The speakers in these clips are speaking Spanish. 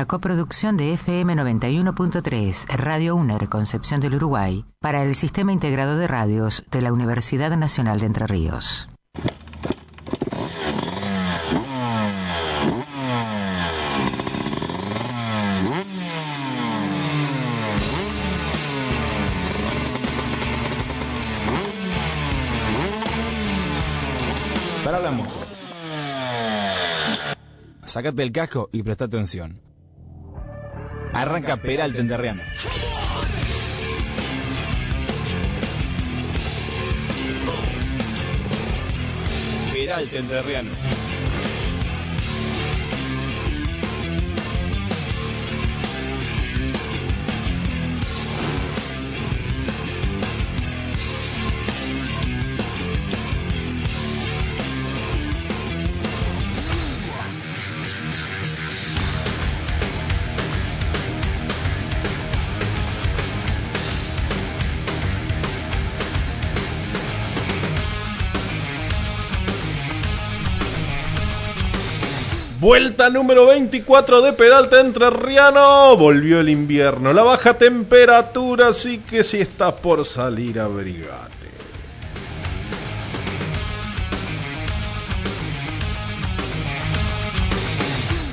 La coproducción de FM 91.3, Radio UNER Concepción del Uruguay, para el Sistema Integrado de Radios de la Universidad Nacional de Entre Ríos. Para la moto. Sácate el casco y presta atención. Arranca Peralta en Terriano. Peralta Vuelta número 24 de Peralta Entrerriano. Volvió el invierno, la baja temperatura, así que si estás por salir, abrigate.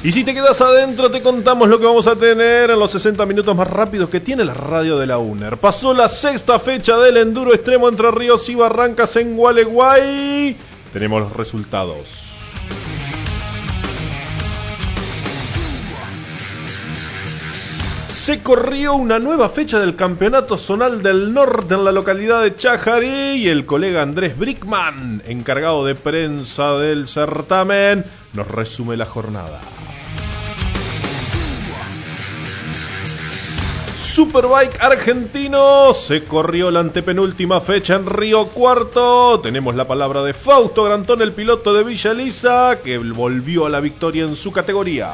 Y si te quedas adentro, te contamos lo que vamos a tener en los 60 minutos más rápidos que tiene la radio de la UNER. Pasó la sexta fecha del Enduro Extremo entre Ríos y Barrancas en Gualeguay. Tenemos los resultados. Se corrió una nueva fecha del Campeonato Zonal del Norte en la localidad de Chajarí y el colega Andrés Brickman, encargado de prensa del certamen, nos resume la jornada. Superbike argentino se corrió la antepenúltima fecha en Río Cuarto. Tenemos la palabra de Fausto Grantón, el piloto de Villa Elisa, que volvió a la victoria en su categoría.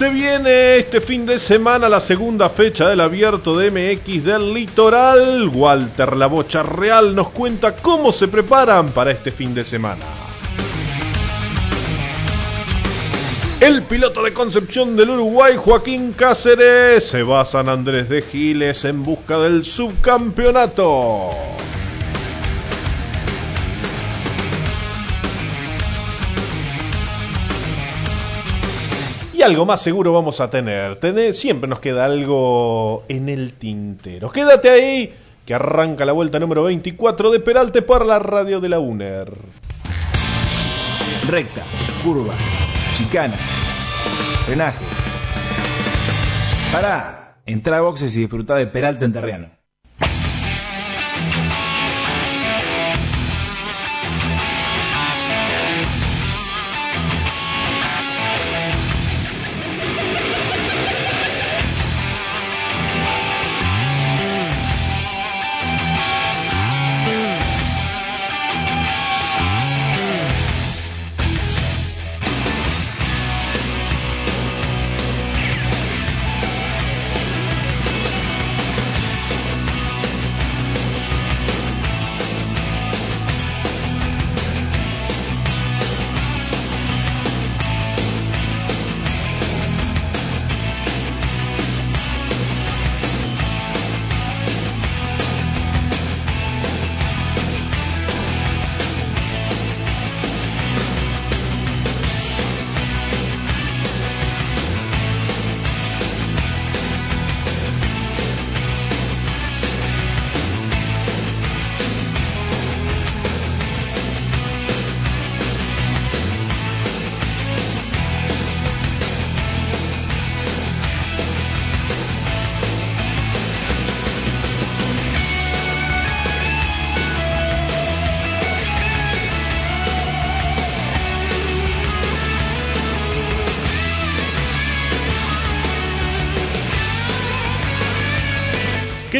Se viene este fin de semana la segunda fecha del abierto de MX del litoral. Walter La Bocha Real nos cuenta cómo se preparan para este fin de semana. El piloto de Concepción del Uruguay, Joaquín Cáceres, se va a San Andrés de Giles en busca del subcampeonato. Y algo más seguro vamos a tener. Siempre nos queda algo en el tintero. Quédate ahí, que arranca la vuelta número 24 de Peralte por la radio de la UNER. Recta, curva, chicana, frenaje. Pará, entra a boxes y disfruta de Peralta en Terriano.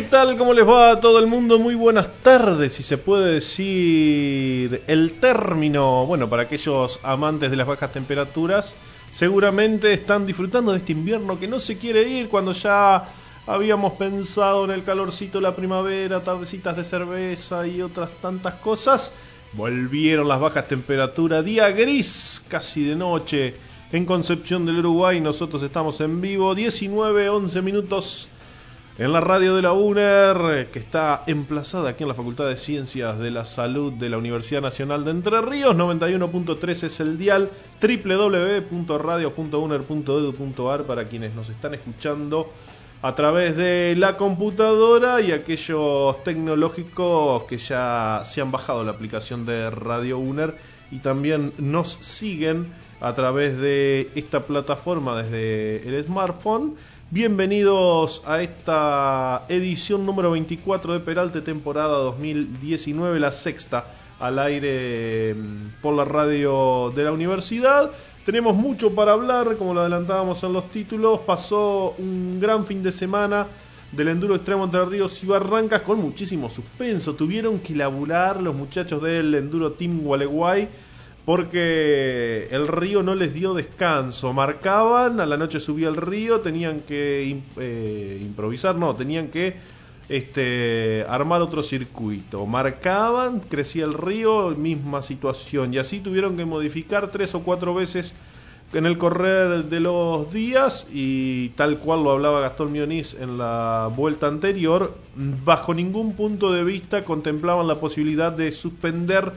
¿Qué tal? ¿Cómo les va a todo el mundo? Muy buenas tardes, si se puede decir el término. Bueno, para aquellos amantes de las bajas temperaturas, seguramente están disfrutando de este invierno que no se quiere ir cuando ya habíamos pensado en el calorcito de la primavera, tardecitas de cerveza y otras tantas cosas. Volvieron las bajas temperaturas, día gris, casi de noche, en Concepción del Uruguay. Nosotros estamos en vivo, 19, 11 minutos en la radio de la UNER, que está emplazada aquí en la Facultad de Ciencias de la Salud de la Universidad Nacional de Entre Ríos. 91.3 es el dial www.radio.uner.edu.ar para quienes nos están escuchando a través de la computadora y aquellos tecnológicos que ya se han bajado la aplicación de Radio UNER y también nos siguen a través de esta plataforma desde el smartphone Bienvenidos a esta edición número 24 de Peralte, temporada 2019, la sexta al aire mm, por la radio de la universidad. Tenemos mucho para hablar, como lo adelantábamos en los títulos. Pasó un gran fin de semana del enduro extremo entre Ríos y Barrancas con muchísimo suspenso. Tuvieron que laburar los muchachos del enduro Team Gualeguay porque el río no les dio descanso. Marcaban, a la noche subía el río, tenían que eh, improvisar, no, tenían que este, armar otro circuito. Marcaban, crecía el río, misma situación. Y así tuvieron que modificar tres o cuatro veces en el correr de los días y tal cual lo hablaba Gastón Mionís en la vuelta anterior, bajo ningún punto de vista contemplaban la posibilidad de suspender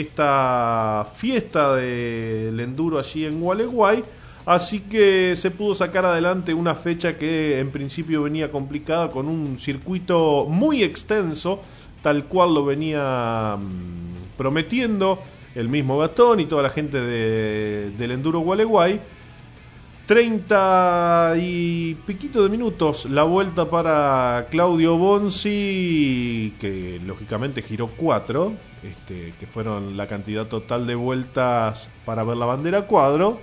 esta fiesta del enduro allí en Gualeguay. Así que se pudo sacar adelante una fecha que en principio venía complicada con un circuito muy extenso, tal cual lo venía mm, prometiendo el mismo Gatón y toda la gente del enduro Gualeguay. 30 y piquito de minutos la vuelta para Claudio Bonzi, que lógicamente giró 4, este, que fueron la cantidad total de vueltas para ver la bandera cuadro.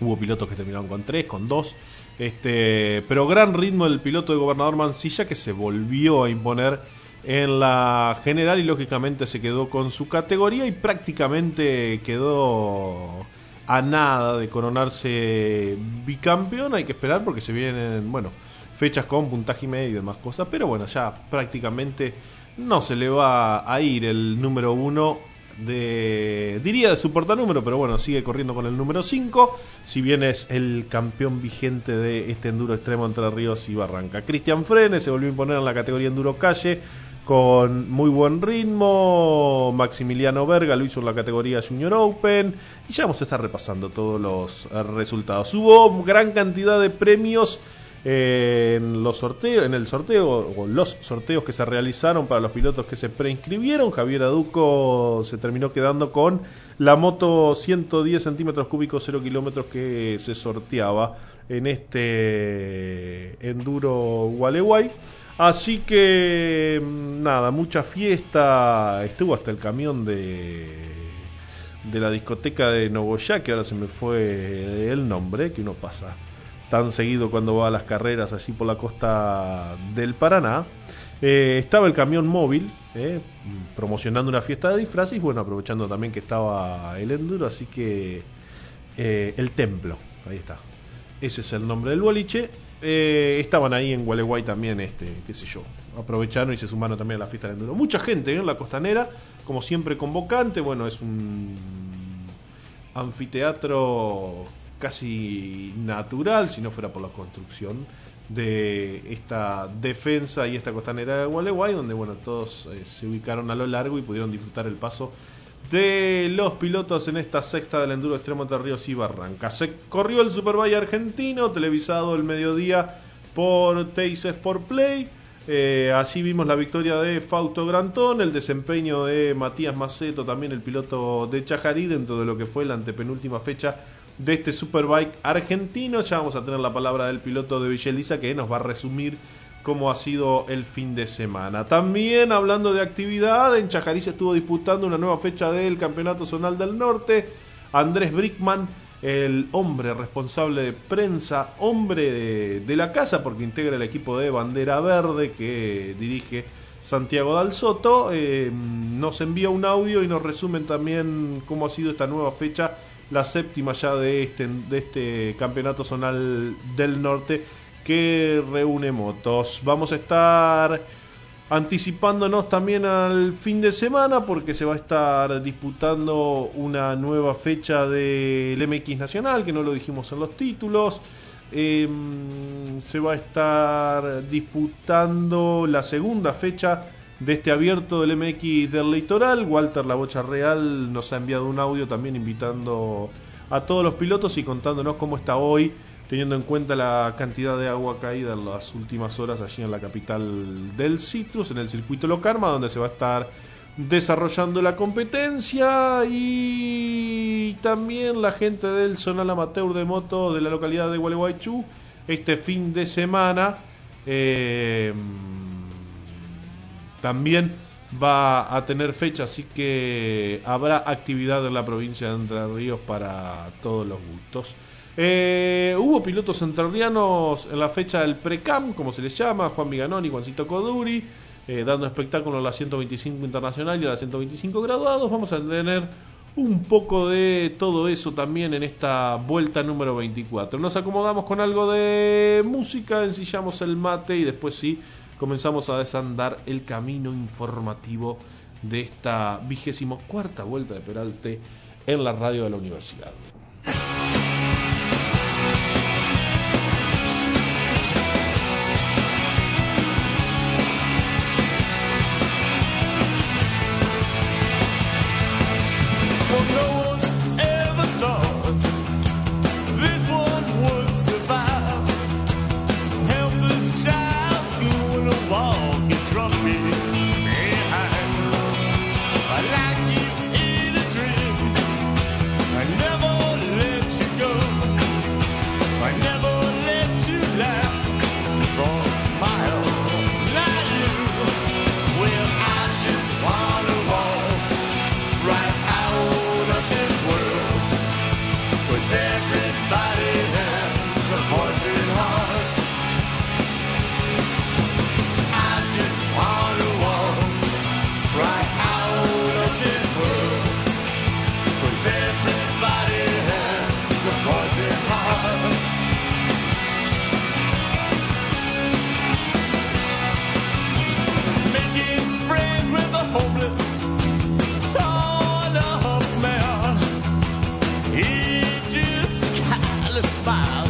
Hubo pilotos que terminaron con 3, con 2. Este, pero gran ritmo del piloto de Gobernador Mancilla que se volvió a imponer en la general y lógicamente se quedó con su categoría y prácticamente quedó a nada de coronarse bicampeón. Hay que esperar porque se vienen, bueno, fechas con puntaje y medio y demás cosas. Pero bueno, ya prácticamente no se le va a ir el número uno de, diría de su portanúmero, pero bueno, sigue corriendo con el número 5, si bien es el campeón vigente de este enduro extremo entre Ríos y Barranca. Cristian Frenes se volvió a imponer en la categoría enduro calle con muy buen ritmo. Maximiliano Verga lo hizo en la categoría Junior Open. Y ya vamos a estar repasando todos los resultados. Hubo gran cantidad de premios en los sorteos, en el sorteo o los sorteos que se realizaron para los pilotos que se preinscribieron. Javier Aduco se terminó quedando con la moto 110 centímetros cúbicos 0 kilómetros que se sorteaba en este enduro Gualeguay. Así que mm, nada, mucha fiesta. Estuvo hasta el camión de, de la discoteca de Nogoyá, que ahora se me fue el nombre, que uno pasa tan seguido cuando va a las carreras allí por la costa del Paraná. Eh, estaba el camión móvil eh, promocionando una fiesta de disfraces bueno, aprovechando también que estaba el enduro, así que eh, el templo, ahí está. Ese es el nombre del boliche eh, estaban ahí en Gualeguay también, este, qué sé yo, aprovecharon y se sumaron también a la fiesta del enduro. Mucha gente ¿eh? en la costanera, como siempre convocante, bueno, es un anfiteatro casi natural, si no fuera por la construcción de esta defensa y esta costanera de Gualeguay, donde bueno, todos eh, se ubicaron a lo largo y pudieron disfrutar el paso de los pilotos en esta sexta del enduro extremo de Ríos y Barranca. Se corrió el Superbike argentino, televisado el mediodía por Teis Sport Play. Eh, allí vimos la victoria de Fausto Grantón, el desempeño de Matías Maceto, también el piloto de Chajarí, dentro de lo que fue la antepenúltima fecha de este Superbike argentino. Ya vamos a tener la palabra del piloto de Villeliza que nos va a resumir cómo ha sido el fin de semana. También hablando de actividad, en Chajarí se estuvo disputando una nueva fecha del Campeonato Zonal del Norte. Andrés Brickman el hombre responsable de prensa, hombre de, de la casa, porque integra el equipo de Bandera Verde que dirige Santiago Dal Soto, eh, nos envía un audio y nos resumen también cómo ha sido esta nueva fecha, la séptima ya de este, de este campeonato zonal del norte que reúne motos. Vamos a estar anticipándonos también al fin de semana porque se va a estar disputando una nueva fecha del MX Nacional, que no lo dijimos en los títulos. Em, se va a estar disputando la segunda fecha de este abierto del MX del litoral. Walter La Bocha Real nos ha enviado un audio también invitando a todos los pilotos y contándonos cómo está hoy teniendo en cuenta la cantidad de agua caída en las últimas horas allí en la capital del Citrus, en el circuito Locarma, donde se va a estar desarrollando la competencia y también la gente del Zonal Amateur de Moto de la localidad de Gualeguaychú este fin de semana eh, también va a tener fecha, así que habrá actividad en la provincia de Entre Ríos para todos los gustos. Eh, hubo pilotos entrerrianos en la fecha del Precam, como se les llama, Juan Viganón y Juancito Coduri, eh, dando espectáculo a la 125 internacional y a la 125 graduados. Vamos a tener un poco de todo eso también en esta vuelta número 24. Nos acomodamos con algo de música, ensillamos el mate y después sí comenzamos a desandar el camino informativo de esta vigésimo cuarta vuelta de Peralte en la radio de la universidad. fire.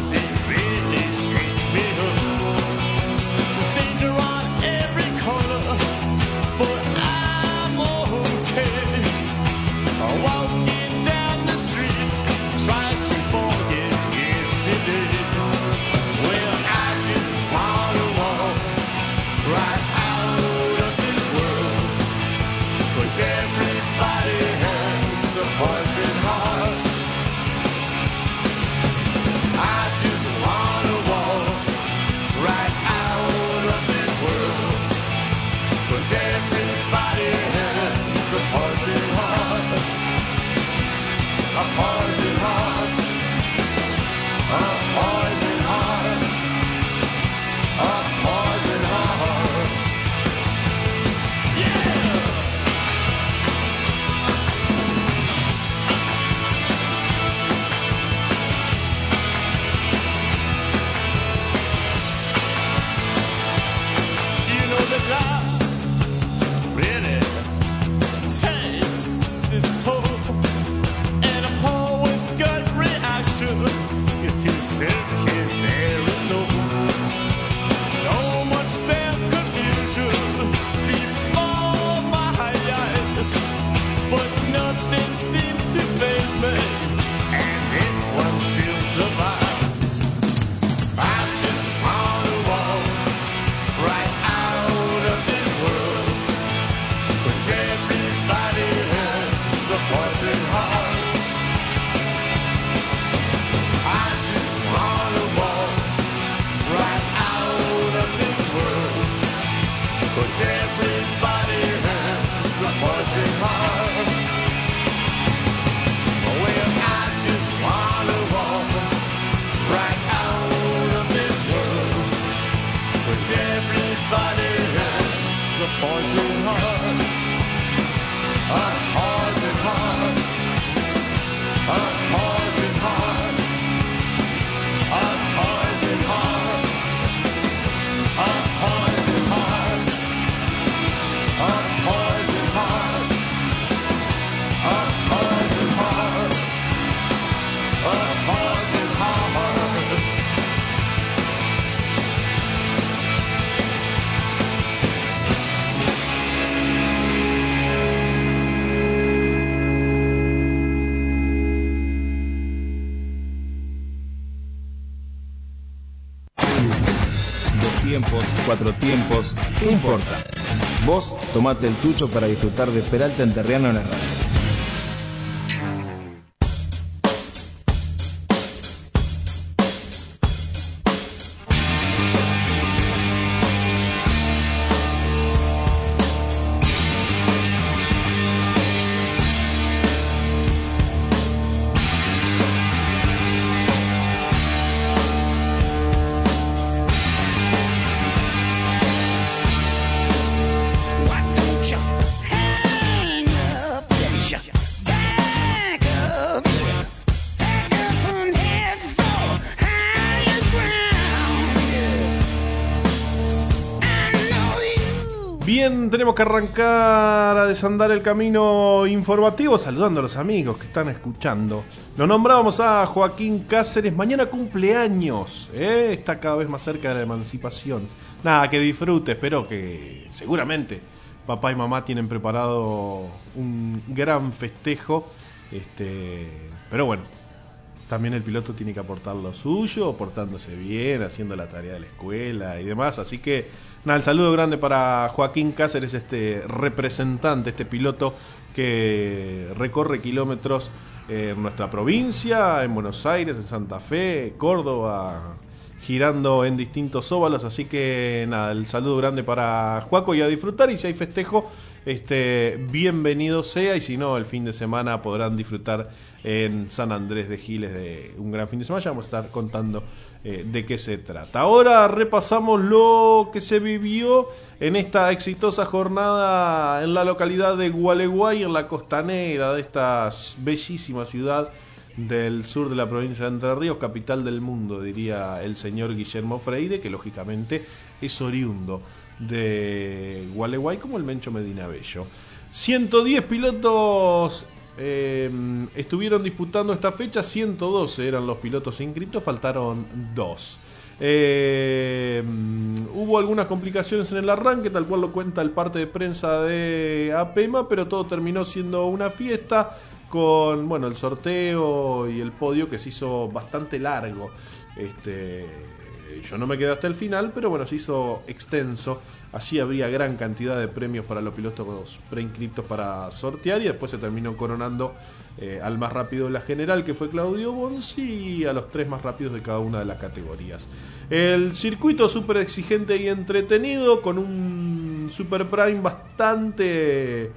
Or no importa. Vos tomate el tuyo para disfrutar de Peralta Enterriano en la radio. Tenemos que arrancar a desandar el camino informativo saludando a los amigos que están escuchando. Lo nombrábamos a Joaquín Cáceres, mañana cumpleaños, ¿eh? está cada vez más cerca de la emancipación. Nada, que disfrute, espero que seguramente papá y mamá tienen preparado un gran festejo. Este, pero bueno, también el piloto tiene que aportar lo suyo, portándose bien, haciendo la tarea de la escuela y demás. Así que, nada, el saludo grande para Joaquín Cáceres, este representante, este piloto que recorre kilómetros en nuestra provincia, en Buenos Aires, en Santa Fe, Córdoba, girando en distintos óvalos. Así que, nada, el saludo grande para Juaco y a disfrutar. Y si hay festejo, este, bienvenido sea. Y si no, el fin de semana podrán disfrutar en San Andrés de Giles de un gran fin de semana. Ya vamos a estar contando eh, de qué se trata. Ahora repasamos lo que se vivió en esta exitosa jornada en la localidad de Gualeguay, en la costanera de esta bellísima ciudad del sur de la provincia de Entre Ríos, capital del mundo, diría el señor Guillermo Freire, que lógicamente es oriundo de Gualeguay como el Mencho Medina Bello. 110 pilotos eh, estuvieron disputando esta fecha, 112 eran los pilotos inscritos, faltaron dos. Eh, hubo algunas complicaciones en el arranque, tal cual lo cuenta el parte de prensa de APEMA, pero todo terminó siendo una fiesta con bueno el sorteo y el podio que se hizo bastante largo. Este, yo no me quedé hasta el final, pero bueno, se hizo extenso. Allí habría gran cantidad de premios para los pilotos preinscriptos para sortear y después se terminó coronando eh, al más rápido de la general, que fue Claudio Bonzi, y a los tres más rápidos de cada una de las categorías. El circuito súper exigente y entretenido, con un Super Prime bastante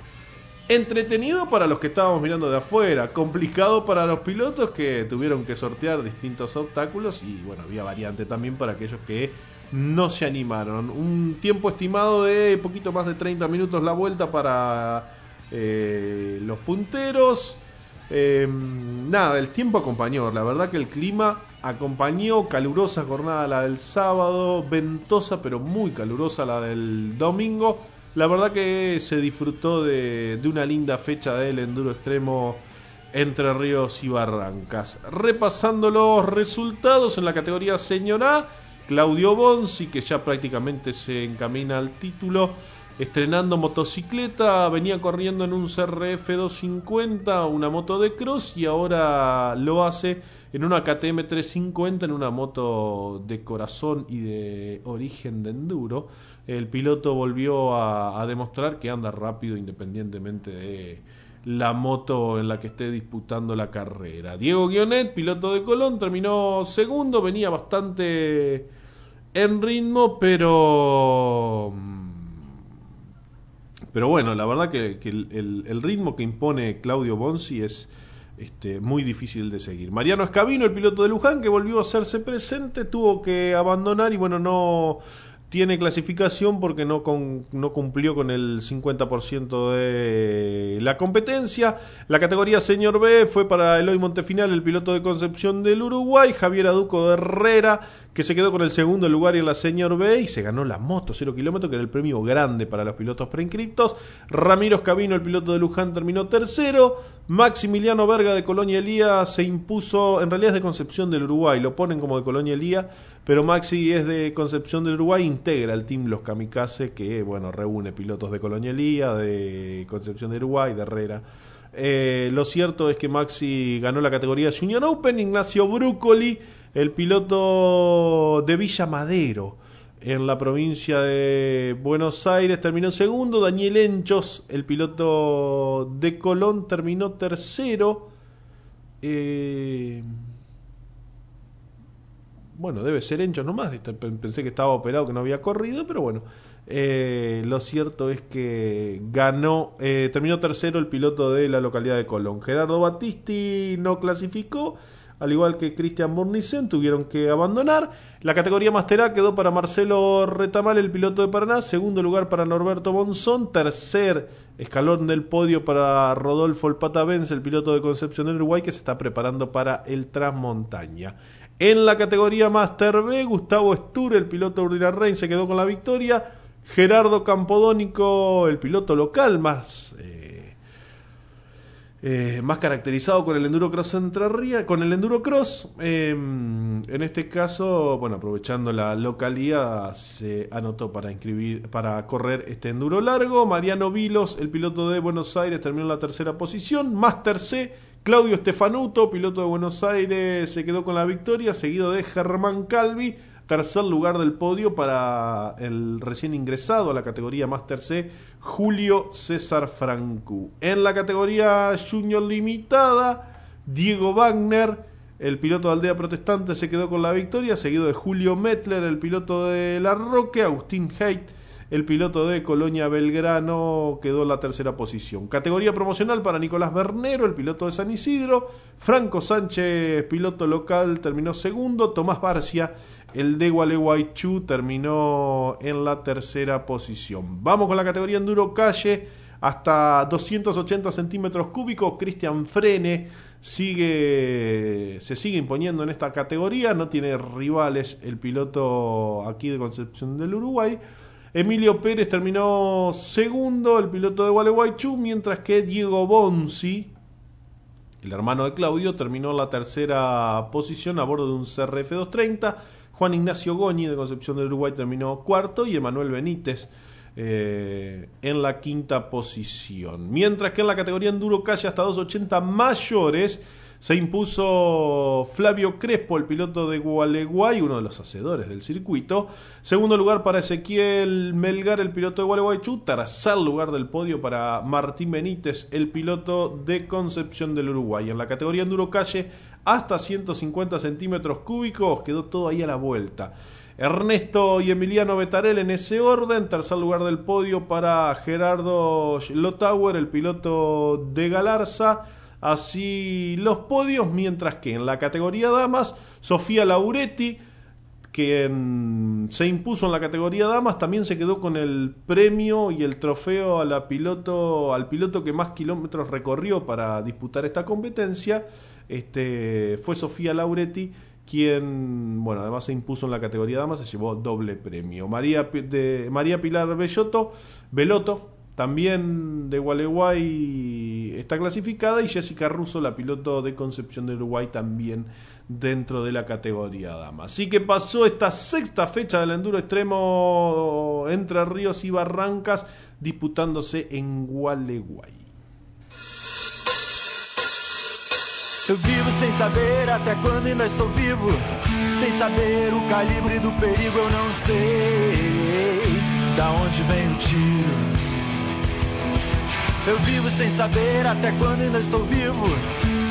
Entretenido para los que estábamos mirando de afuera, complicado para los pilotos que tuvieron que sortear distintos obstáculos y bueno, había variante también para aquellos que no se animaron. Un tiempo estimado de poquito más de 30 minutos la vuelta para eh, los punteros. Em, nada, el tiempo acompañó, la verdad que el clima acompañó, calurosa jornada la del sábado, ventosa pero muy calurosa la del domingo. La verdad que se disfrutó de, una linda fecha del enduro extremo entre Ríos y Barrancas. Repasando los resultados en la categoría Señor A, Claudio Bonzi, que ya prácticamente se encamina al título, estrenando motocicleta, venía corriendo en un CRF 250, una moto de cross, y ahora lo hace en una KTM 350, en una moto de corazón y de origen de enduro el piloto volvió a, demostrar que anda rápido independientemente de la moto en la que esté disputando la carrera. Diego Guionet, piloto de Colón, terminó segundo, venía bastante en ritmo, pero... Pero bueno, la verdad que, el, ritmo que impone Claudio Bonzi es este, muy difícil de seguir. Mariano Escabino, el piloto de Luján, que volvió a hacerse presente, tuvo que abandonar y bueno, no tiene clasificación porque no, no cumplió con el 50% de la competencia. La categoría Señor B fue para Eloy Montefinal, el piloto de Concepción del Uruguay, Javier Aduco de Herrera, que se quedó con el segundo lugar en la Señor B y se ganó la moto 0 kilómetros, que era el premio grande para los pilotos preinscriptos. Ramiro Escabino, el piloto de Luján, terminó tercero. Maximiliano Verga de Colonia Elía se impuso, en realidad es de Concepción del Uruguay, lo ponen como de Colonia Elía pero Maxi es de Concepción del Uruguay, integra el team Los Kamikaze, que bueno, reúne pilotos de Colonialía, de Concepción del Uruguay, de Herrera. Eh, lo cierto es que Maxi ganó la categoría Junior Open, Ignacio Brucoli, el piloto de Villa Madero. en la provincia de Buenos Aires terminó segundo. Daniel Enchos, el piloto de Colón, terminó tercero. Eh, bueno, debe ser Enchos nomás. Pensé que estaba operado, que no había corrido, pero bueno. Eh, lo cierto es que ganó, eh, terminó tercero el piloto de la localidad de Colón. Gerardo Battisti no clasificó al igual que Cristian Bornicen, tuvieron que abandonar. La categoría Master A quedó para Marcelo Retamal, el piloto de Paraná. Segundo lugar para Norberto Monzón. Tercer escalón del podio para Rodolfo El Pata el piloto de Concepción del Uruguay, que se está preparando para el Transmontaña. En la categoría Master B, Gustavo Stur, el piloto Rein, se quedó con la victoria. Gerardo Campodónico, el piloto local más eh, más caracterizado con el endurocross Entre con el endurocross. Eh, en este caso, bueno, aprovechando la localidad, se anotó para inscribir, para correr este enduro largo. Mariano Vilos, el piloto de Buenos Aires, terminó en la tercera posición. Master C, Claudio Stefanuto, piloto de Buenos Aires, se quedó con la victoria, seguido de Germán Calvi tercer lugar del podio para el recién ingresado a la categoría Master C, Julio César Francu. En la categoría Junior Limitada, Diego Wagner, el piloto de Aldea Protestante, se quedó con la victoria, seguido de Julio Mettler, el piloto de La Roque, Agustín Haidt, el piloto de Colonia Belgrano quedó en la tercera posición. Categoría promocional para Nicolás Bernero, el piloto de San Isidro. Franco Sánchez, piloto local, terminó segundo. Tomás Barcia, el de Gualeguaychú terminó en la tercera posición. Vamos con la categoría Enduro Calle, hasta 280 centímetros cúbicos. Cristian Frene sigue, se sigue imponiendo en esta categoría, no tiene rivales el piloto aquí de Concepción del Uruguay. Emilio Pérez terminó segundo, el piloto de Gualeguaychú, mientras que Diego Bonzi, el hermano de Claudio, terminó la tercera posición a bordo de un CRF 230. Juan Ignacio Goñi de Concepción del Uruguay terminó cuarto y Emanuel Benítez eh, en la quinta posición. Mientras que en la categoría Enduro Calle hasta 280 mayores se impuso Flavio Crespo, el piloto de Gualeguay, uno de los hacedores del circuito. Segundo lugar para Ezequiel Melgar, el piloto de Gualeguaychú. Tercer lugar del podio para Martín Benítez, el piloto de Concepción del Uruguay. En la categoría Enduro Calle hasta 150 centímetros cúbicos, quedó todo ahí a la vuelta. Ernesto y Emiliano Betarel en ese orden, tercer lugar del podio para Gerardo Lotauer, el piloto de Galarza. Así los podios, mientras que en la categoría damas, Sofía Lauretti, que se impuso en la categoría damas, también se quedó con el premio y el trofeo a la piloto, al piloto que más kilómetros recorrió para disputar esta competencia este, fue Sofía Lauretti quien, bueno, además se impuso en la categoría dama, se llevó doble premio. María, de, María Pilar Bellotto, Beloto, también de Gualeguay está clasificada, y Jessica Russo, la piloto de Concepción de Uruguay, también dentro de la categoría dama. Así que pasó esta sexta fecha del enduro extremo entre Ríos y Barrancas, disputándose en Gualeguay. Vivo saber vivo. Saber calibre perigo, tiro. Eu vivo sem saber até quando ainda estou vivo.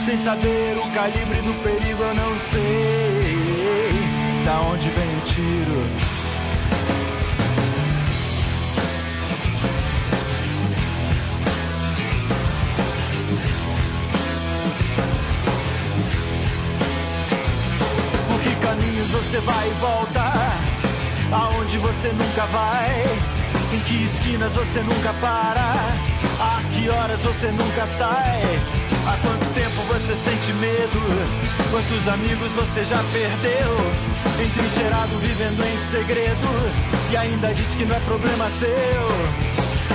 Sem saber o calibre do perigo, eu não sei da onde vem o tiro. você vai e volta, aonde você nunca vai, em que esquinas você nunca para, a que horas você nunca sai, há quanto tempo você sente medo, quantos amigos você já perdeu, entrincheirado vivendo em segredo, e ainda diz que não é problema seu,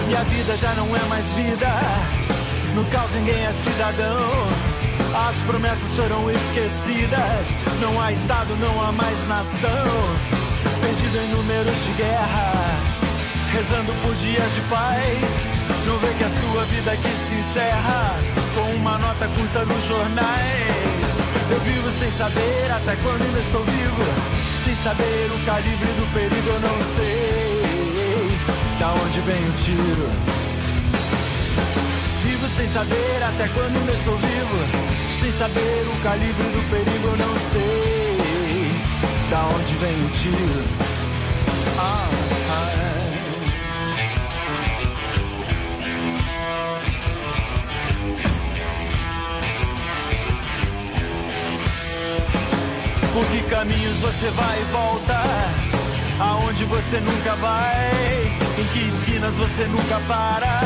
e a vida já não é mais vida, no caos ninguém é cidadão. As promessas foram esquecidas. Não há Estado, não há mais nação. Perdido em números de guerra, rezando por dias de paz. Não vê que a sua vida aqui se encerra com uma nota curta nos jornais. Eu vivo sem saber até quando ainda estou vivo. Sem saber o calibre do perigo, eu não sei da onde vem o tiro. Vivo sem saber até quando ainda estou vivo. Sem saber o calibre do perigo, eu não sei da onde vem o tiro. Ah. Caminhos você vai e volta? Aonde você nunca vai? Em que esquinas você nunca para?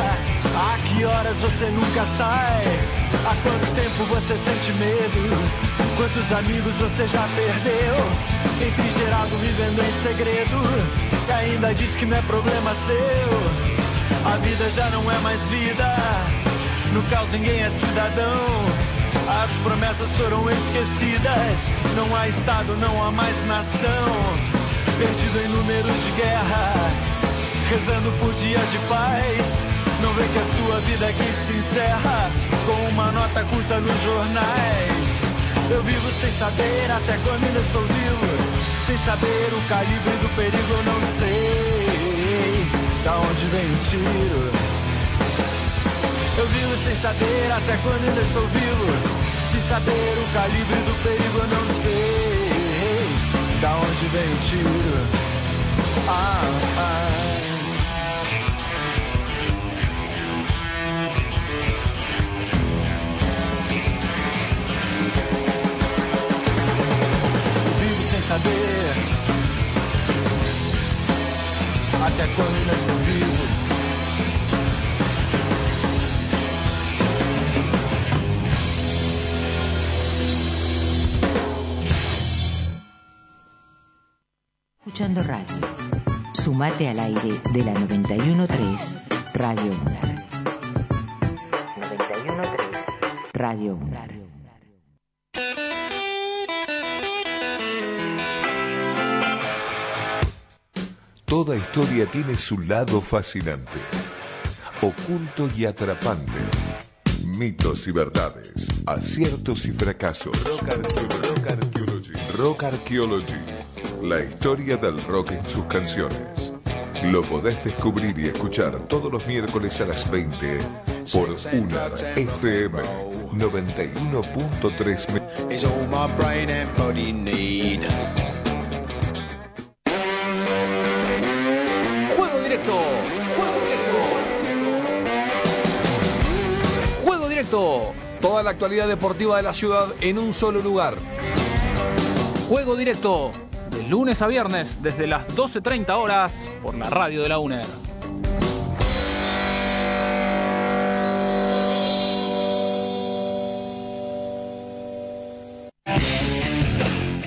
A que horas você nunca sai? Há quanto tempo você sente medo? Quantos amigos você já perdeu? Refrigerado vivendo em segredo E ainda diz que não é problema seu A vida já não é mais vida No caos ninguém é cidadão as promessas foram esquecidas. Não há Estado, não há mais nação. Perdido em números de guerra, rezando por dias de paz. Não vê que a sua vida aqui se encerra com uma nota curta nos jornais. Eu vivo sem saber até quando ainda estou vivo. Sem saber o calibre do perigo, eu não sei da onde vem o tiro. Eu vivo sem saber até quando ainda estou vivo. Saber o calibre do perigo, eu não sei da onde vem o tiro. Ah, ah. Vivo sem saber até quando ainda estou vivo. Escuchando radio. Sumate al aire de la 913 Radio UNAR. 913 Radio UNAR. Toda historia tiene su lado fascinante, oculto y atrapante. Mitos y verdades, aciertos y fracasos. Rock, Archaeology. Rock Archaeology. La historia del rock en sus canciones. Lo podés descubrir y escuchar todos los miércoles a las 20 por UNAR FM 91.3 me- is all my brain and body need. Juego directo. Juego directo. Juego directo. Toda la actualidad deportiva de la ciudad en un solo lugar. Juego directo. Lunes a viernes desde las 12.30 horas por la radio de la UNER.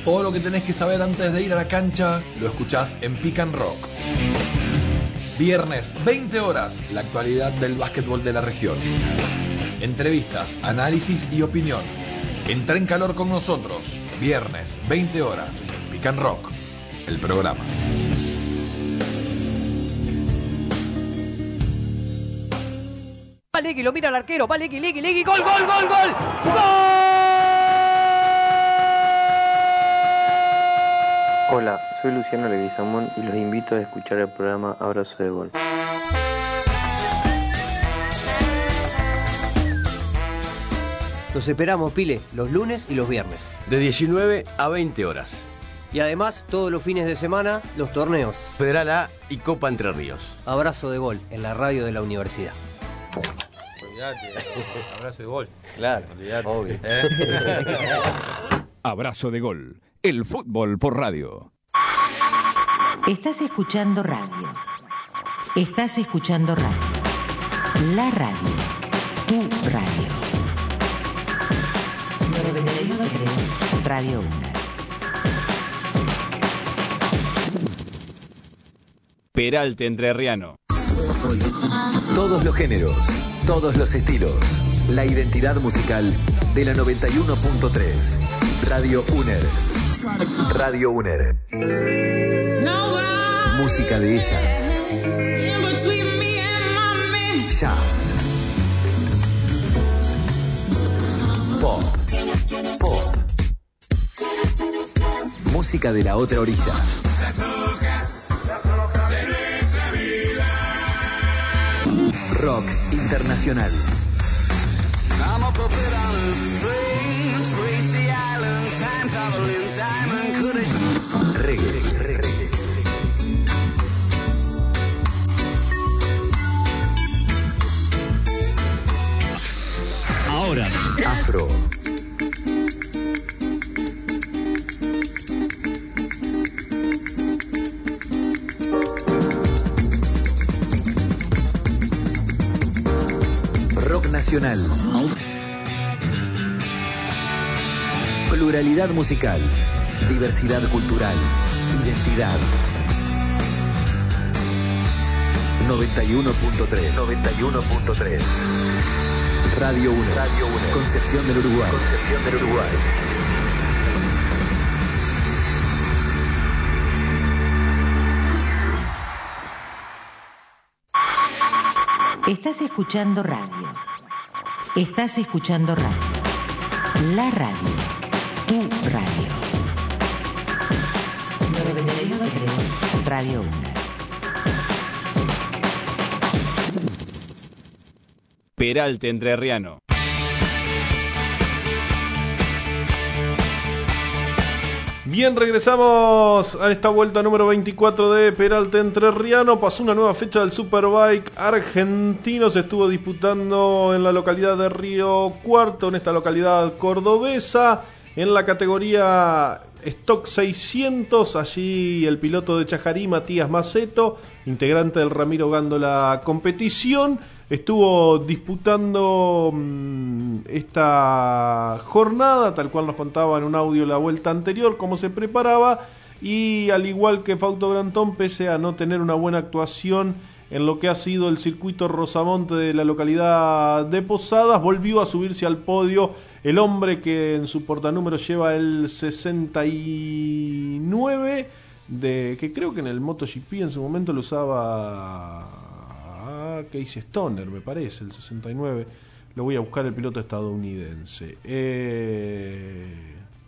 Todo lo que tenés que saber antes de ir a la cancha lo escuchás en Pick and Rock. Viernes, 20 horas, la actualidad del básquetbol de la región. Entrevistas, análisis y opinión. Entra en calor con nosotros. Viernes, 20 horas, Pick and Rock, el programa. Va Legui, lo mira el arquero, va Legui, Legui, Legui, gol, gol, gol, gol. Hola, soy Luciano Leguizamón y los invito a escuchar el programa Abrazo de Gol. Los esperamos, Pile, los lunes y los viernes. De 19 a 20 horas. Y además, todos los fines de semana, los torneos. Federal A y Copa Entre Ríos. Abrazo de Gol en la radio de la universidad. Abrazo de gol. Claro, obvio. Abrazo de gol. El fútbol por radio. Estás escuchando radio. Estás escuchando radio. La radio. Tu radio. 913 Radio 1. Peralte Entrerriano. Todos los géneros, todos los estilos. La identidad musical de la 91.3. Radio UNER. Radio UNER. Música de ellas. Jazz. Pop. Pop. Música de la otra orilla. Rock internacional. Pluralidad musical. Diversidad cultural. Identidad. 91.3. 91.3. Radio 1. Radio 1. Concepción del Uruguay. Concepción del Uruguay. Estás escuchando radio. Estás escuchando radio. La radio. Tu radio. 91.3 Radio 1. Peralte Entrerriano. Bien, regresamos a esta vuelta número 24 de Peralta Entrerriano. Pasó una nueva fecha del Superbike argentino. Se estuvo disputando en la localidad de Río Cuarto, en esta localidad cordobesa. En la categoría Stock 600, allí el piloto de Chajarí, Matías Maceto, integrante del Ramiro Gándola competición, estuvo disputando mm, esta jornada, tal cual nos contaba en un audio la vuelta anterior, cómo se preparaba, y al igual que Fausto Grantón, pese a no tener una buena actuación en lo que ha sido el circuito Rosamonte de la localidad de Posadas, volvió a subirse al podio el hombre que en su portanúmero lleva el 69, de, que creo que en el MotoGP en su momento lo usaba Casey Stoner, me parece, el 69. Lo voy a buscar el piloto estadounidense. Eh,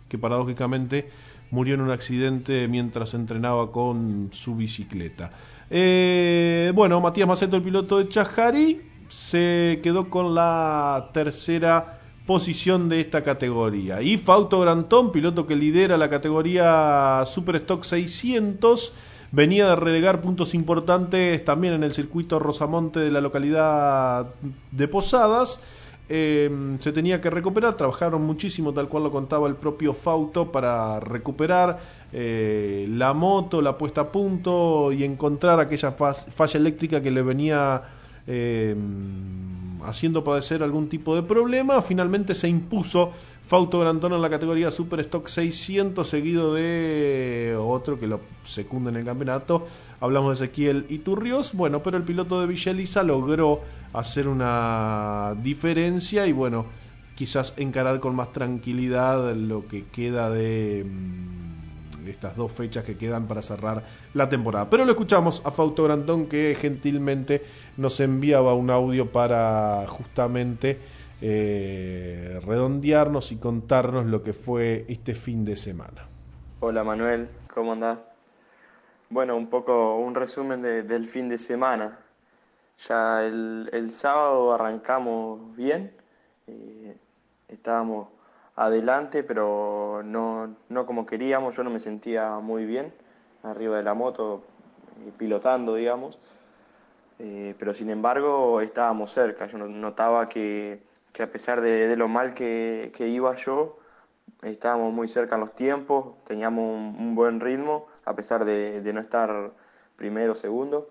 que paradójicamente murió en un accidente mientras entrenaba con su bicicleta. Eh, bueno, Matías Maceto, el piloto de Chajari, se quedó con la tercera posición de esta categoría. Y Fausto Grantón, piloto que lidera la categoría Super Stock 600, venía de relegar puntos importantes también en el circuito Rosamonte de la localidad de Posadas. Eh, se tenía que recuperar, trabajaron muchísimo, tal cual lo contaba el propio Fausto, para recuperar eh, la moto, la puesta a punto y encontrar aquella falla eléctrica que le venía eh, haciendo padecer algún tipo de problema. Finalmente se impuso Fausto Grantón en la categoría Super Stock 600, seguido de otro que lo secunda en el campeonato. Hablamos de Ezequiel Iturrios. Bueno, pero el piloto de Villeliza logró hacer una diferencia y bueno, quizás encarar con más tranquilidad lo que queda de estas dos fechas que quedan para cerrar la temporada. Pero lo escuchamos a Fausto Grantón que gentilmente nos enviaba un audio para justamente eh, redondearnos y contarnos lo que fue este fin de semana. Hola Manuel, ¿cómo andás? Bueno, un poco un resumen de- del fin de semana. Ya el, el sábado arrancamos bien, eh, estábamos adelante, pero no, no como queríamos, yo no me sentía muy bien arriba de la moto, eh, pilotando, digamos. Eh, pero sin embargo estábamos cerca, yo no- notaba que, que a pesar de, de lo mal que, que iba yo, estábamos muy cerca en los tiempos, teníamos un, un buen ritmo, a pesar de, de no estar primero o segundo.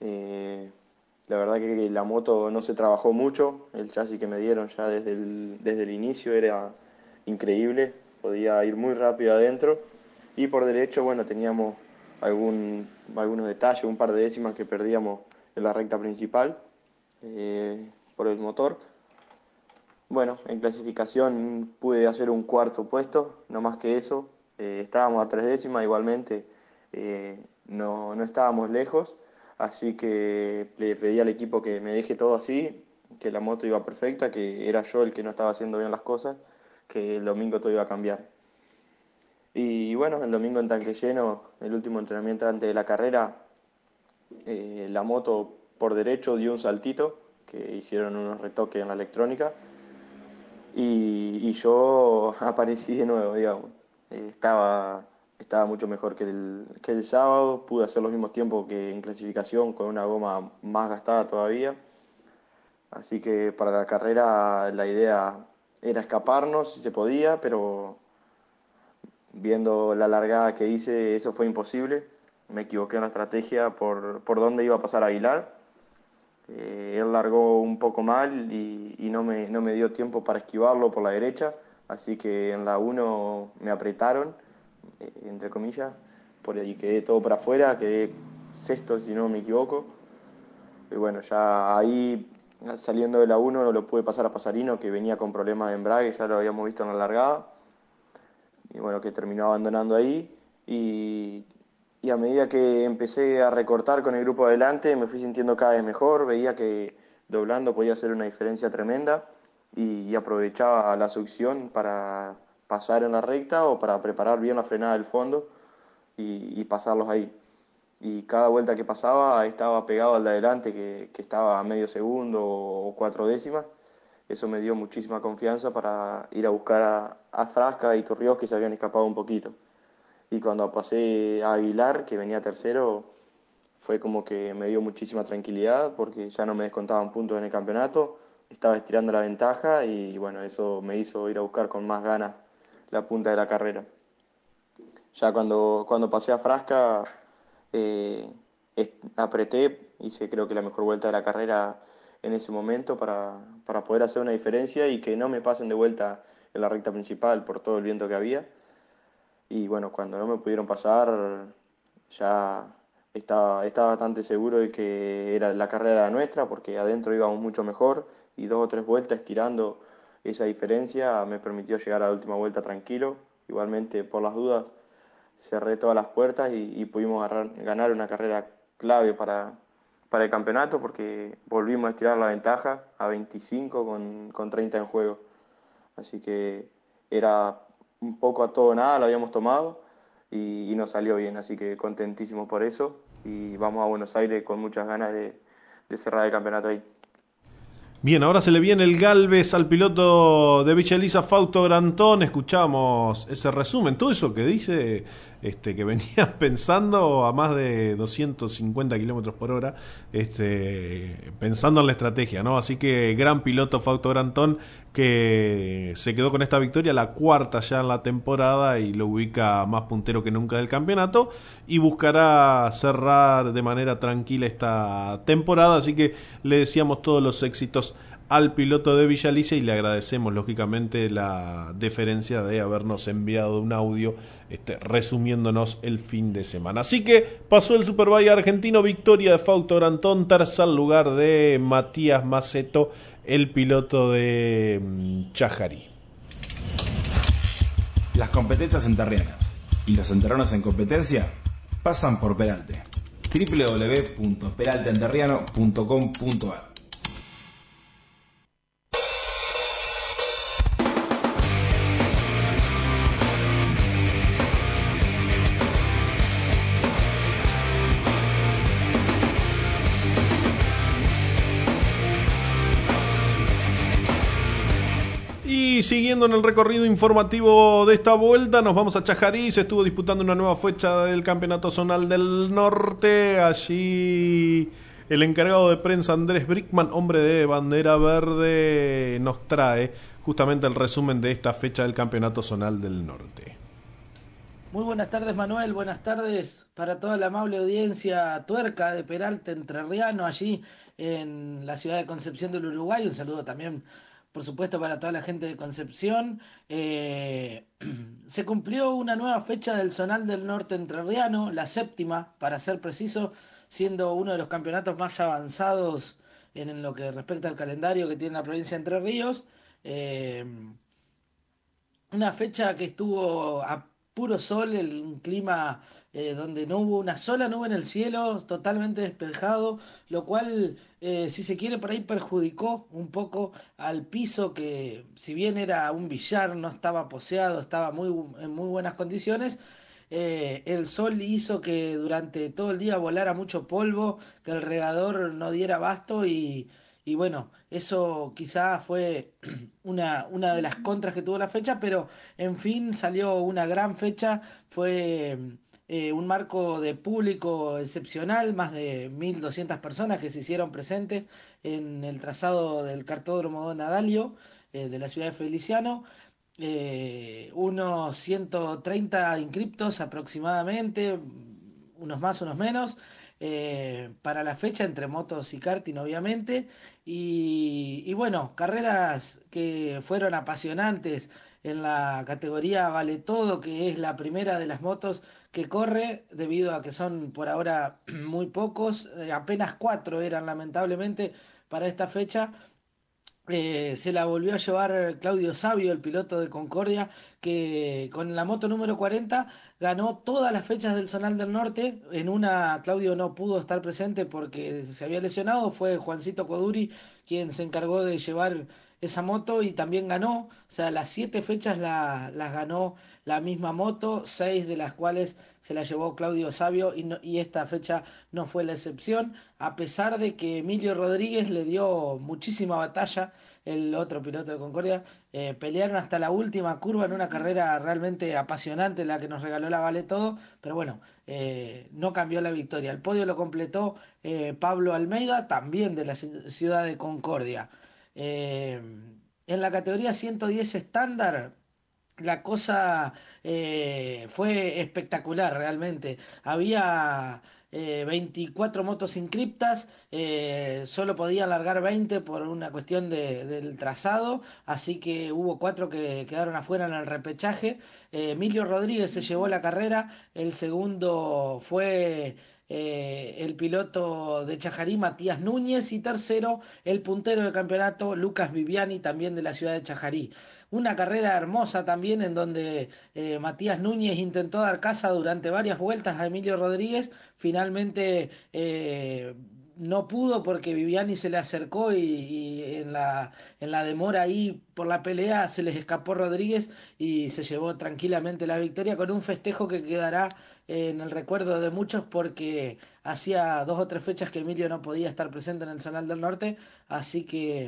Eh, la verdad que la moto no se trabajó mucho, el chasis que me dieron ya desde el, desde el inicio era increíble, podía ir muy rápido adentro y por derecho, bueno, teníamos algún, algunos detalles, un par de décimas que perdíamos en la recta principal eh, por el motor. Bueno, en clasificación pude hacer un cuarto puesto, no más que eso. Eh, estábamos a tres décimas igualmente, eh, no, no estábamos lejos, así que le pedí al equipo que me deje todo así, que la moto iba perfecta, que era yo el que no estaba haciendo bien las cosas, que el domingo todo iba a cambiar. Y bueno, el domingo en tanque lleno, el último entrenamiento antes de la carrera, eh, la moto por derecho dio un saltito, que hicieron unos retoques en la electrónica, y, yo aparecí de nuevo, digamos. Estaba, estaba mucho mejor que el, que el sábado, pude hacer los mismos tiempos que en clasificación con una goma más gastada todavía. Así que para la carrera la idea era escaparnos si se podía, pero viendo la largada que hice eso fue imposible. Me equivoqué en la estrategia por, por dónde iba a pasar Aguilar. Eh, él largó un poco mal y, no, me, no me dio tiempo para esquivarlo por la derecha, así que en la 1 me apretaron, entre comillas, por ahí quedé todo para afuera, quedé sexto si no me equivoco. Y bueno, ya ahí saliendo de la 1 no lo pude pasar a Pasarino, que venía con problemas de embrague, ya lo habíamos visto en la largada. Y bueno, que terminó abandonando ahí. Y, y a medida que empecé a recortar con el grupo adelante, me fui sintiendo cada vez mejor, veía que doblando podía hacer una diferencia tremenda y, y aprovechaba la succión para pasar en la recta o para preparar bien la frenada del fondo y, y pasarlos ahí. Y cada vuelta que pasaba estaba pegado al de adelante, que, que estaba a medio segundo o cuatro décimas. Eso me dio muchísima confianza para ir a buscar a, a Frasca y Turrios que se habían escapado un poquito. Y cuando pasé a Aguilar, que venía tercero, fue como que me dio muchísima tranquilidad porque ya no me descontaban puntos en el campeonato, estaba estirando la ventaja y bueno, eso me hizo ir a buscar con más ganas la punta de la carrera. Ya cuando, cuando pasé a Frasca, eh, apreté, hice creo que la mejor vuelta de la carrera en ese momento para, para poder hacer una diferencia y que no me pasen de vuelta en la recta principal por todo el viento que había. Y bueno, cuando no me pudieron pasar, ya estaba, estaba bastante seguro de que era la carrera nuestra, porque adentro íbamos mucho mejor y dos o tres vueltas estirando esa diferencia me permitió llegar a la última vuelta tranquilo. Igualmente, por las dudas, cerré todas las puertas y, pudimos ganar una carrera clave para, para el campeonato, porque volvimos a estirar la ventaja a 25 con, con 30 en juego. Así que era un poco a todo nada, lo habíamos tomado y, y, nos salió bien, así que contentísimo por eso y vamos a Buenos Aires con muchas ganas de, de cerrar el campeonato ahí. Bien, ahora se le viene el Galvez al piloto de Villa Elisa, Fausto Grantón. Escuchamos ese resumen, todo eso que dice, este, que venía pensando a más de 250 kilómetros por hora, este, pensando en la estrategia, ¿no? Así que gran piloto Fausto Grantón que se quedó con esta victoria, la cuarta ya en la temporada y lo ubica más puntero que nunca del campeonato y buscará cerrar de manera tranquila esta temporada. Así que le decíamos todos los éxitos al piloto de Villalicia y le agradecemos lógicamente la deferencia de habernos enviado un audio este, resumiéndonos el fin de semana. Así que pasó el Superbike argentino, victoria de Fausto Grantón, tercer lugar de Matías Maceto, el piloto de mm, Chajarí. Las competencias enterrianas y los enterranos en competencia pasan por Peralte. www.peralteenterriano.com.ar siguiendo en el recorrido informativo de esta vuelta, nos vamos a Chajarí. Se estuvo disputando una nueva fecha del Campeonato Zonal del Norte. Allí el encargado de prensa Andrés Brickman, hombre de bandera verde, nos trae justamente el resumen de esta fecha del Campeonato Zonal del Norte. Muy buenas tardes Manuel, buenas tardes para toda la amable audiencia tuerca de Peralta Entrerriano allí en la ciudad de Concepción del Uruguay. Un saludo también por supuesto para toda la gente de Concepción. Eh, se cumplió una nueva fecha del Zonal del Norte Entrerriano, la séptima, para ser preciso, siendo uno de los campeonatos más avanzados en, lo que respecta al calendario que tiene la provincia de Entre Ríos. Eh, una fecha que estuvo puro sol, el, clima eh, donde no hubo una sola nube en el cielo, totalmente despejado, lo cual, eh, si se quiere, por ahí perjudicó un poco al piso que, si bien era un billar, no estaba poseado, estaba muy, en muy buenas condiciones. eh, el sol hizo que durante todo el día volara mucho polvo, que el regador no diera abasto y, y bueno, eso quizá fue una, una de las contras que tuvo la fecha, pero en fin salió una gran fecha, fue eh, un marco de público excepcional, más de 1.200 personas que se hicieron presentes en el trazado del cartódromo Don Adalio eh, de la ciudad de Feliciano. Eh, unos 130 inscriptos aproximadamente, unos más, unos menos, para la fecha entre motos y karting obviamente. Y bueno, carreras que fueron apasionantes en la categoría Vale Todo, que es la primera de las motos que corre, debido a que son por ahora muy pocos, eh, apenas cuatro eran lamentablemente para esta fecha. Eh, se la volvió a llevar Claudio Sabio, el piloto de Concordia, que con la moto número 40 ganó todas las fechas del Zonal del Norte. En una Claudio no pudo estar presente porque se había lesionado, fue Juancito Coduri quien se encargó de llevar esa moto y también ganó. O sea, las siete fechas la- las ganó la misma moto, seis de las cuales se la llevó Claudio Sabio y, esta fecha no fue la excepción, a pesar de que Emilio Rodríguez le dio muchísima batalla, el otro piloto de Concordia, eh, pelearon hasta la última curva en una carrera realmente apasionante, la que nos regaló la Vale Todo, pero bueno, eh, no cambió la victoria. El podio lo completó eh, Pablo Almeida, también de la ci- ciudad de Concordia. Eh, en la categoría 110 estándar, la cosa eh, fue espectacular realmente. Había eh, 24 motos inscriptas, eh, solo podían largar 20 por una cuestión de- del trazado, así que hubo cuatro que quedaron afuera en el repechaje. Eh, Emilio Rodríguez se llevó la carrera, el segundo fue eh, el piloto de Chajarí, Matías Núñez, y tercero, el puntero de campeonato, Lucas Viviani, también de la ciudad de Chajarí. Una carrera hermosa también en donde eh, Matías Núñez intentó dar caza durante varias vueltas a Emilio Rodríguez, finalmente eh, no pudo porque Viviani se le acercó y, y en la, en la demora ahí por la pelea se les escapó Rodríguez y se llevó tranquilamente la victoria con un festejo que quedará en el recuerdo de muchos porque hacía dos o tres fechas que Emilio no podía estar presente en el Zonal del Norte, así que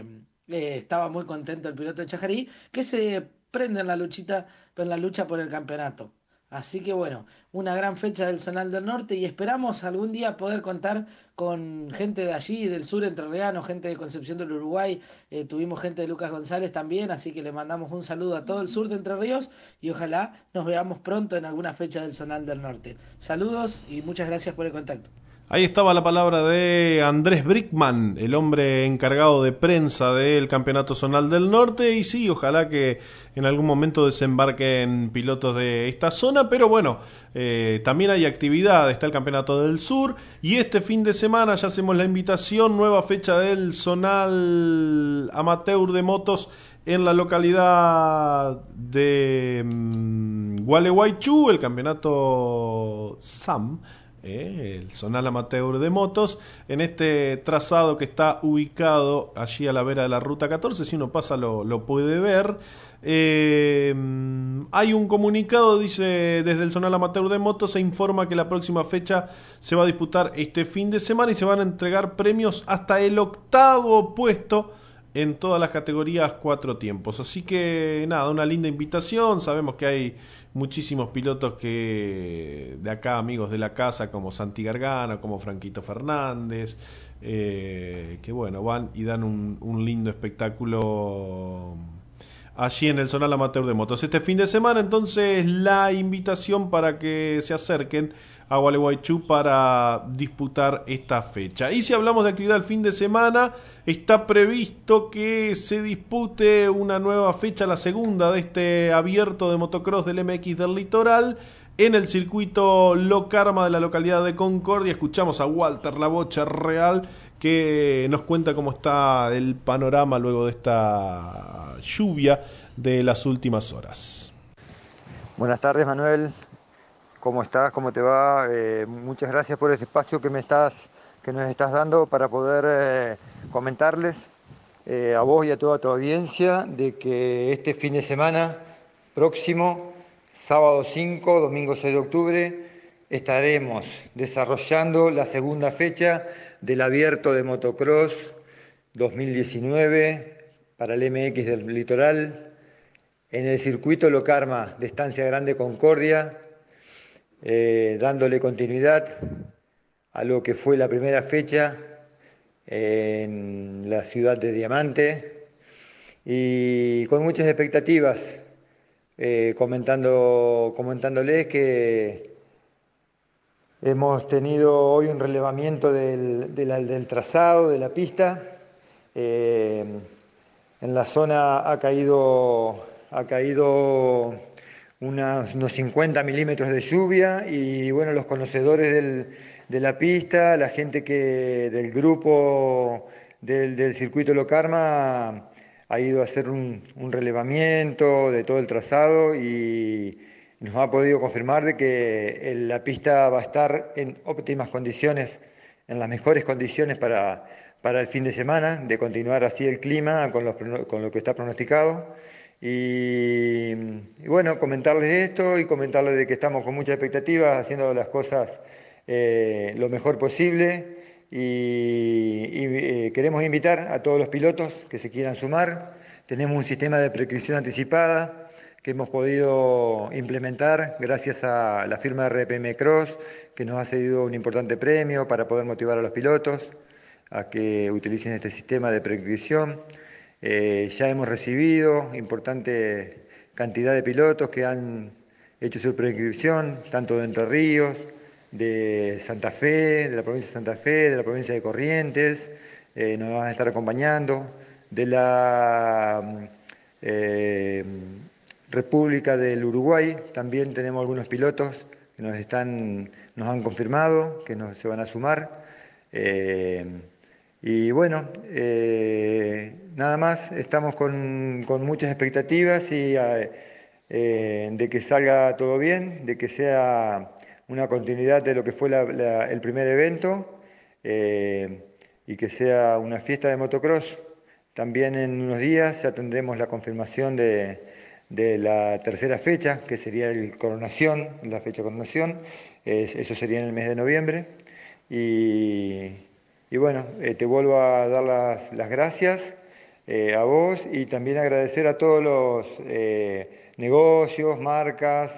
eh, estaba muy contento el piloto de Chajarí, que se prende en la luchita, en la lucha por el campeonato. Así que bueno, una gran fecha del Zonal del Norte y esperamos algún día poder contar con gente de allí, del sur entrerriano, gente de Concepción del Uruguay, eh, tuvimos gente de Lucas González también, así que le mandamos un saludo a todo el sur de Entre Ríos y ojalá nos veamos pronto en alguna fecha del Zonal del Norte. Saludos y muchas gracias por el contacto. Ahí estaba la palabra de Andrés Brickman, el hombre encargado de prensa del Campeonato Zonal del Norte. Y sí, ojalá que en algún momento desembarquen pilotos de esta zona. Pero bueno, eh, también hay actividad. Está el Campeonato del Sur. Y este fin de semana ya hacemos la invitación. Nueva fecha del Zonal Amateur de Motos en la localidad de mm, Gualeguaychú, el Campeonato SAM eh, el Zonal Amateur de Motos, en este trazado que está ubicado allí a la vera de la Ruta 14, si uno pasa lo, puede ver. Eh, hay un comunicado, dice desde el Zonal Amateur de Motos, se informa que la próxima fecha se va a disputar este fin de semana y se van a entregar premios hasta el octavo puesto en todas las categorías cuatro tiempos. Así que nada, una linda invitación. Sabemos que hay muchísimos pilotos que de acá, amigos de la casa, como Santi Gargano, como Franquito Fernández, eh, que bueno, van y dan un, un lindo espectáculo allí en el Zonal Amateur de Motos. Este fin de semana, entonces, la invitación para que se acerquen a Gualeguaychú para disputar esta fecha. Y si hablamos de actividad el fin de semana, está previsto que se dispute una nueva fecha, la segunda de este abierto de motocross del MX del Litoral. En el circuito Locarma de la localidad de Concordia, escuchamos a Walter La Bocha Real que nos cuenta cómo está el panorama luego de esta lluvia de las últimas horas. Buenas tardes Manuel, ¿cómo estás? ¿Cómo te va? Eh, muchas gracias por ese espacio que me estás, que nos estás dando para poder eh, comentarles eh, a vos y a toda tu audiencia de que este fin de semana próximo, sábado 5, domingo 6 de octubre, estaremos desarrollando la segunda fecha del abierto de motocross 2019 para el MX del litoral en el circuito Locarma de Estancia Grande Concordia, eh, dándole continuidad a lo que fue la primera fecha en la ciudad de Diamante y con muchas expectativas, eh, comentando, comentándoles que hemos tenido hoy un relevamiento del, del- trazado, de la pista. Eh, en la zona ha caído, ha caído unos 50 milímetros de lluvia y bueno, los conocedores de la pista, la gente que del grupo del, circuito Locarma ha ido a hacer un, relevamiento de todo el trazado y nos ha podido confirmar de que el- la pista va a estar en óptimas condiciones, en las mejores condiciones para, para el fin de semana, de continuar así el clima con, los con lo que está pronosticado. Y, bueno, comentarles esto y comentarles de que estamos con mucha expectativa, haciendo las cosas eh, lo mejor posible. Y, eh, queremos invitar a todos los pilotos que se quieran sumar. Tenemos un sistema de prescripción anticipada que hemos podido implementar gracias a la firma RPM Cross, que nos ha cedido un importante premio para poder motivar a los pilotos a que utilicen este sistema de prescripción. Eh, ya hemos recibido importante cantidad de pilotos que han hecho su prescripción, tanto de Entre Ríos, de Santa Fe, de la provincia de Santa Fe, de la provincia de Corrientes, eh, nos van a estar acompañando, de la mm, eh, República del Uruguay, también tenemos algunos pilotos que nos, están, nos han confirmado que se van a sumar. Y bueno, eh, nada más, estamos con, con muchas expectativas y eh, eh, de que salga todo bien, de que sea una continuidad de lo que fue el primer evento y que sea una fiesta de motocross. También en unos días ya tendremos la confirmación de, de la tercera fecha, que sería el coronación, la fecha de coronación, Es- eso sería en el mes de noviembre. Y, y bueno, eh, te vuelvo a dar las, las gracias eh, a vos y también agradecer a todos los eh, negocios, marcas,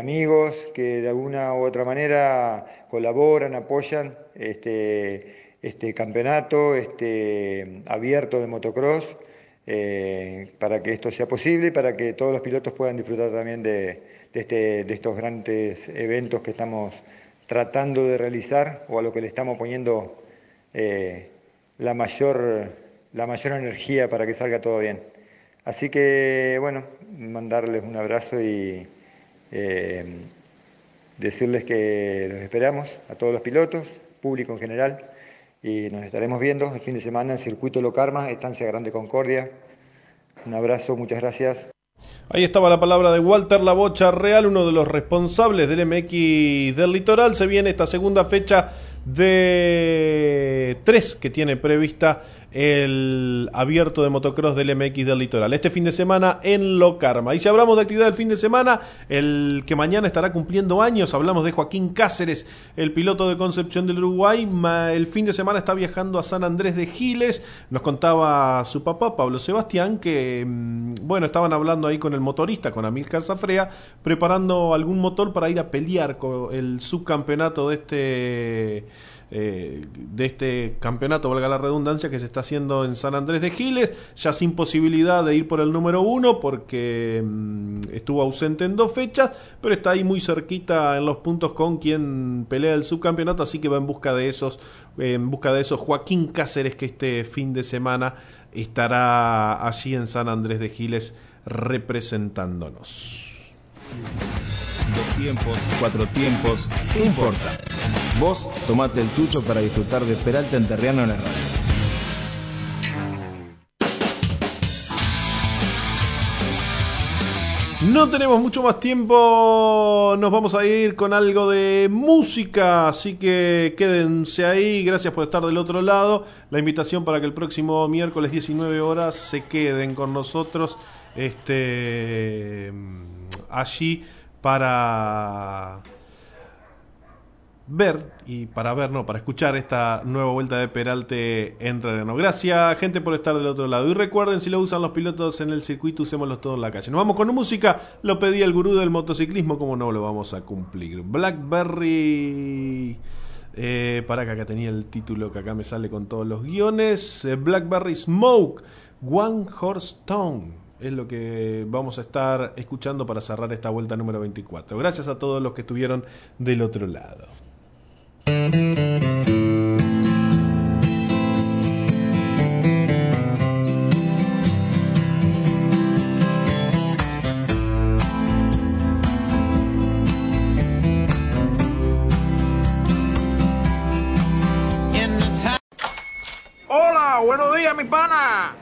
amigos que de alguna u otra manera colaboran, apoyan este, este campeonato este, abierto de motocross para que esto sea posible y para que todos los pilotos puedan disfrutar también de este- de estos grandes eventos que estamos tratando de realizar o a lo que le estamos poniendo eh, la, mayor, la mayor energía para que salga todo bien. Así que, bueno, mandarles un abrazo y eh, decirles que los esperamos a todos los pilotos, público en general, y nos estaremos viendo el fin de semana en Circuito Locarma, Estancia Grande Concordia. Un abrazo, muchas gracias. Ahí estaba la palabra de Walter La Bocha Real, uno de los responsables del MX del Litoral. Se viene esta segunda fecha de tres que tiene prevista el abierto de motocross del MX del Litoral. Este fin de semana en Locarma. Y si hablamos de actividad del fin de semana, el que mañana estará cumpliendo años, hablamos de Joaquín Cáceres, el piloto de Concepción del Uruguay. El fin de semana está viajando a San Andrés de Giles. Nos contaba su papá, Pablo Sebastián, que mm, bueno, estaban hablando ahí con el motorista, con Amílcar Zafrea, preparando algún motor para ir a pelear con el subcampeonato de este eh, de este campeonato, valga la redundancia, que se está haciendo en San Andrés de Giles, ya sin posibilidad de ir por el número uno porque mm, estuvo ausente en dos fechas, pero está ahí muy cerquita en los puntos con quien pelea el subcampeonato, así que va en busca de esos, en busca de esos Joaquín Cáceres que este fin de semana estará allí en San Andrés de Giles representándonos. Dos tiempos, cuatro tiempos, ¿qué importa? Vos tomate el tucho para disfrutar de Peralta Enterriano en la radio. No tenemos mucho más tiempo, nos vamos a ir con algo de música, así que quédense ahí, gracias por estar del otro lado. La invitación para que el próximo miércoles 19 horas se queden con nosotros este, allí para ver y para ver, no, para escuchar esta nueva vuelta de Peralte en Renano. Gracias, gente, por estar del otro lado. Y recuerden, si lo usan los pilotos en el circuito, usémoslos todos en la calle. Nos vamos con música, lo pedía el gurú del motociclismo, como no lo vamos a cumplir. Blackberry. Eh, para que acá tenía el título que acá me sale con todos los guiones. Eh, Blackberry Smoke, One Horse Town es lo que vamos a estar escuchando para cerrar esta vuelta número 24. Gracias a todos los que estuvieron del otro lado. Hola, buenos días, mi pana.